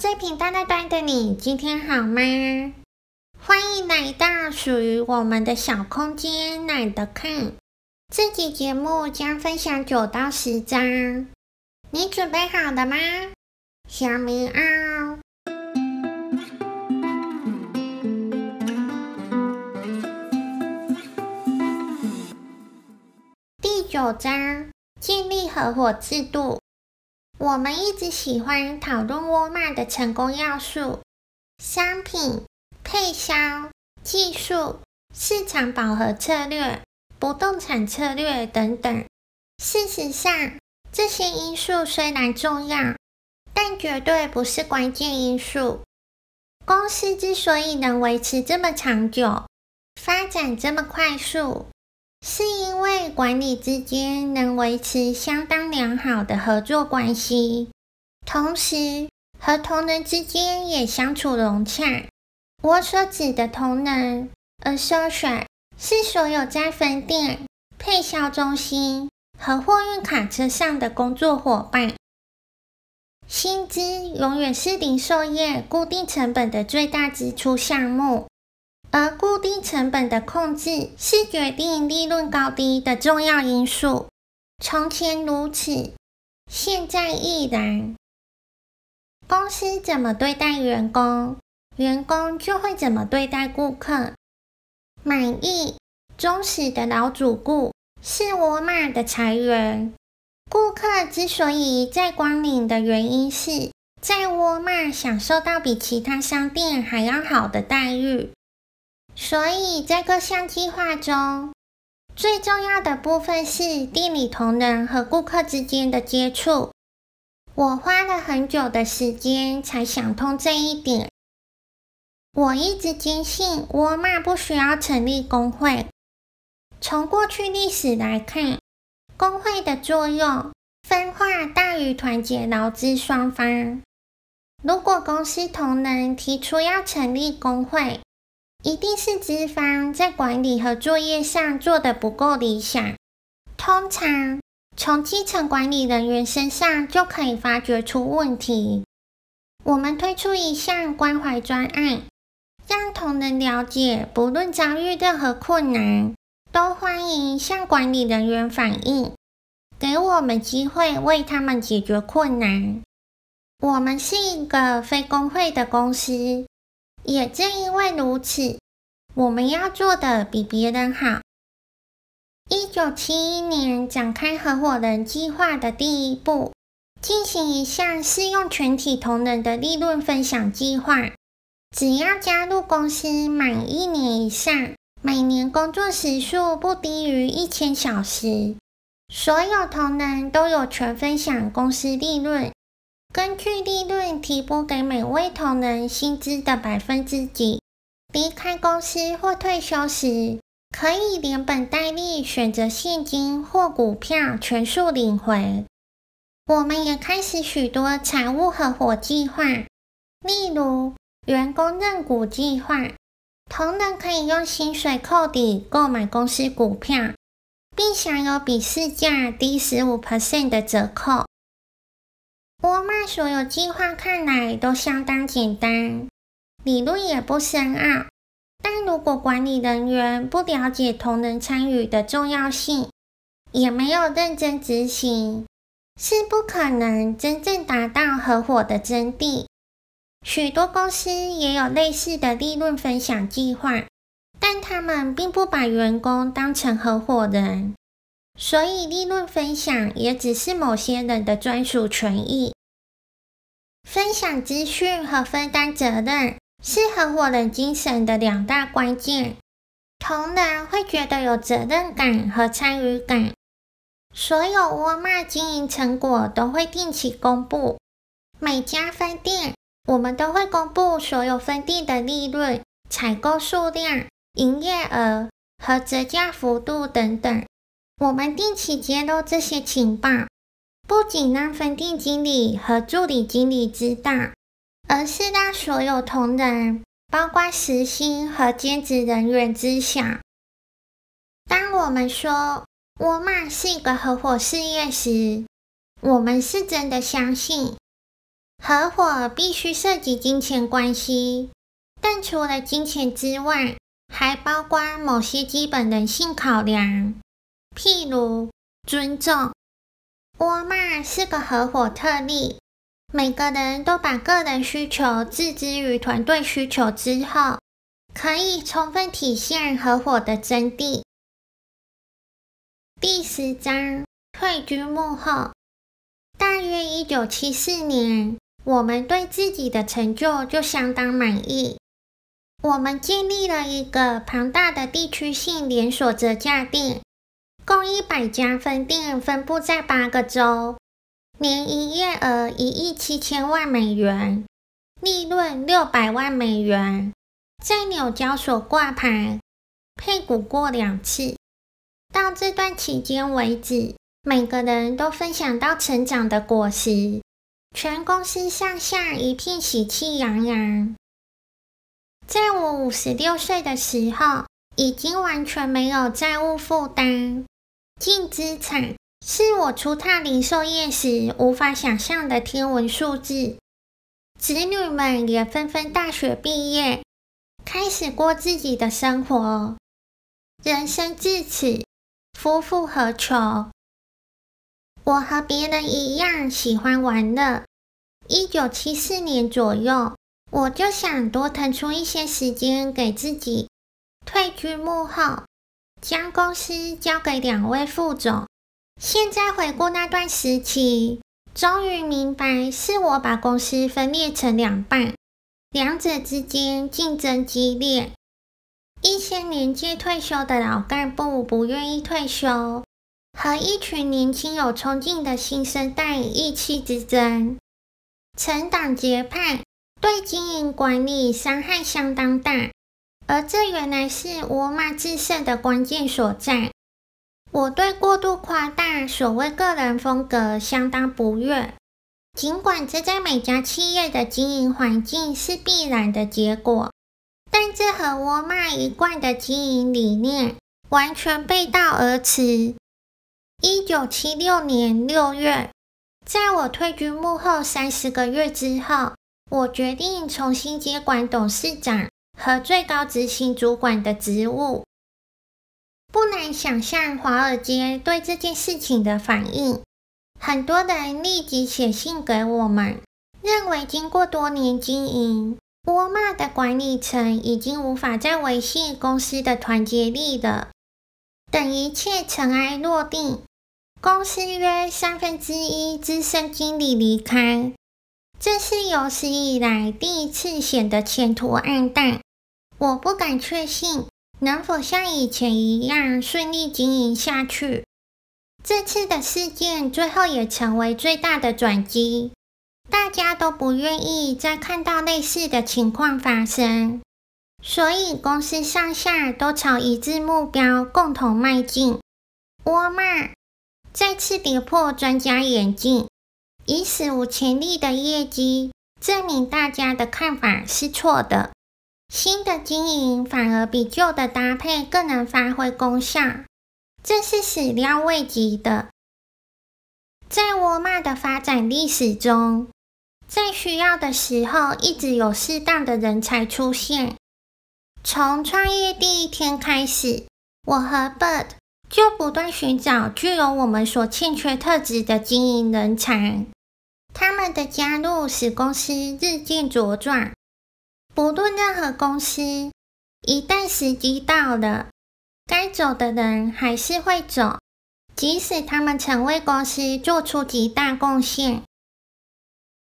最平淡的端的你，今天好吗？欢迎来到属于我们的小空间，懒得看。这集节目将分享九到十章，你准备好了吗？小棉袄。第九章，建立合伙制度。我们一直喜欢讨论沃尔玛的成功要素：商品、配销、技术、市场饱和策略、不动产策略等等。事实上，这些因素虽然重要，但绝对不是关键因素。公司之所以能维持这么长久，发展这么快速，是因为管理之间能维持相当良好的合作关系，同时和同仁之间也相处融洽。我所指的同仁 （associate） 是所有在分店、配销中心和货运卡车上的工作伙伴。薪资永远是零售业固定成本的最大支出项目。而固定成本的控制是决定利润高低的重要因素。从前如此，现在亦然。公司怎么对待员工，员工就会怎么对待顾客。满意、忠实的老主顾是沃尔玛的财源。顾客之所以在光临的原因是在沃尔玛享受到比其他商店还要好的待遇。所以在各项计划中，最重要的部分是店里同仁和顾客之间的接触。我花了很久的时间才想通这一点。我一直坚信沃尔玛不需要成立工会。从过去历史来看，工会的作用分化大于团结劳资双方。如果公司同仁提出要成立工会，一定是资方在管理和作业上做得不够理想。通常从基层管理人员身上就可以发掘出问题。我们推出一项关怀专案，让同仁了解，不论遭遇任何困难，都欢迎向管理人员反映，给我们机会为他们解决困难。我们是一个非工会的公司。也正因为如此，我们要做的比别人好。一九七一年展开合伙人计划的第一步，进行一项适用全体同仁的利润分享计划。只要加入公司满一年以上，每年工作时数不低于一千小时，所有同仁都有权分享公司利润。根据利润提拨给每位同仁薪资的百分之几，离开公司或退休时，可以连本带利选择现金或股票全数领回。我们也开始许多财务合伙计划，例如员工认股计划，同仁可以用薪水扣抵购买公司股票，并享有比市价低十五 percent 的折扣。沃尔玛所有计划看来都相当简单，理论也不深奥，但如果管理人员不了解同仁参与的重要性，也没有认真执行，是不可能真正达到合伙的真谛。许多公司也有类似的利润分享计划，但他们并不把员工当成合伙人。所以，利润分享也只是某些人的专属权益。分享资讯和分担责任是合伙人精神的两大关键。同仁会觉得有责任感和参与感。所有沃尔玛经营成果都会定期公布。每家分店，我们都会公布所有分店的利润、采购数量、营业额和折价幅度等等。我们定期揭露这些情报，不仅让分店经理和助理经理知道，而是让所有同仁，包括时薪和兼职人员知晓。当我们说沃尔玛是一个合伙事业时，我们是真的相信。合伙必须涉及金钱关系，但除了金钱之外，还包括某些基本人性考量，譬如尊重。沃尔玛是个合伙特例，每个人都把个人需求置之于团队需求之后，可以充分体现合伙的真谛。第十章，退居幕后。大约一九七四年，我们对自己的成就就相当满意。我们建立了一个庞大的地区性连锁折价店，共一百家分店，分布在八个州，年营业额一亿七千万美元，利润六百万美元，在纽交所挂牌，配股过两次。到这段期间为止。每个人都分享到成长的果实，全公司上下一片喜气洋洋。在我五十六岁的时候，已经完全没有债务负担，净资产是我初踏零售业时无法想象的天文数字。子女们也纷纷大学毕业，开始过自己的生活，人生至此，夫复何求？我和别人一样喜欢玩乐。一九七四年左右，我就想多腾出一些时间给自己，退居幕后，将公司交给两位副总。现在回顾那段时期，终于明白是我把公司分裂成两半，两者之间竞争激烈。一些年届退休的老干部不愿意退休。和一群年轻有冲劲的新生代意气之争，成党结派，对经营管理伤害相当大。而这原来是沃尔玛制胜的关键所在。我对过度夸大所谓个人风格相当不悦，尽管这在每家企业的经营环境是必然的结果，但这和沃尔玛一贯的经营理念完全背道而驰。一九七六年六月，在我退居幕后三十个月之后，我决定重新接管董事长和最高执行主管的职务。不难想象华尔街对这件事情的反应，很多人立即写信给我们，认为经过多年经营，沃尔玛的管理层已经无法再维系公司的团结力了。等一切尘埃落定。公司约三分之一资深经理离开，这是有史以来第一次显得前途黯淡。我不敢确信能否像以前一样顺利经营下去。这次的事件最后也成为最大的转机，大家都不愿意再看到类似的情况发生，所以公司上下都朝一致目标共同迈进。沃尔玛。再次跌破专家眼镜，以史无前例的业绩证明大家的看法是错的。新的经营反而比旧的搭配更能发挥功效，这是始料未及的。在沃尔玛的发展历史中，在需要的时候一直有适当的人才出现。从创业第一天开始，我和 Bird。就不断寻找具有我们所欠缺特质的经营人才，他们的加入使公司日渐茁壮。不论任何公司，一旦时机到了，该走的人还是会走，即使他们曾为公司做出极大贡献。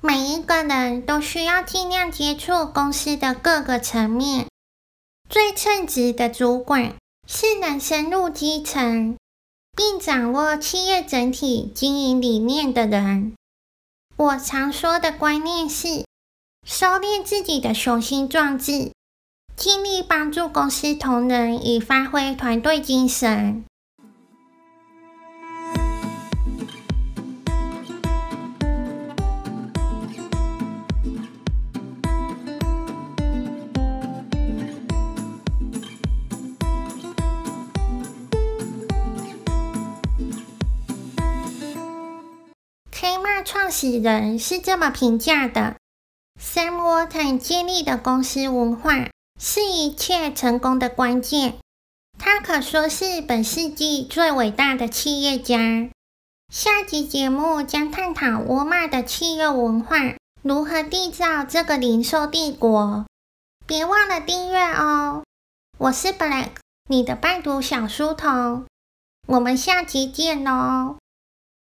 每一个人都需要尽量接触公司的各个层面，最称职的主管。是能深入基层，并掌握企业整体经营理念的人。我常说的观念是：收敛自己的雄心壮志，尽力帮助公司同仁以发挥团队精神。始人是这么评价的：Sam Walton 建立的公司文化是一切成功的关键。他可说是本世纪最伟大的企业家。下集节目将探讨沃尔玛的企业文化如何缔造这个零售帝国。别忘了订阅哦！我是 Black，你的拜读小书童。我们下集见哦。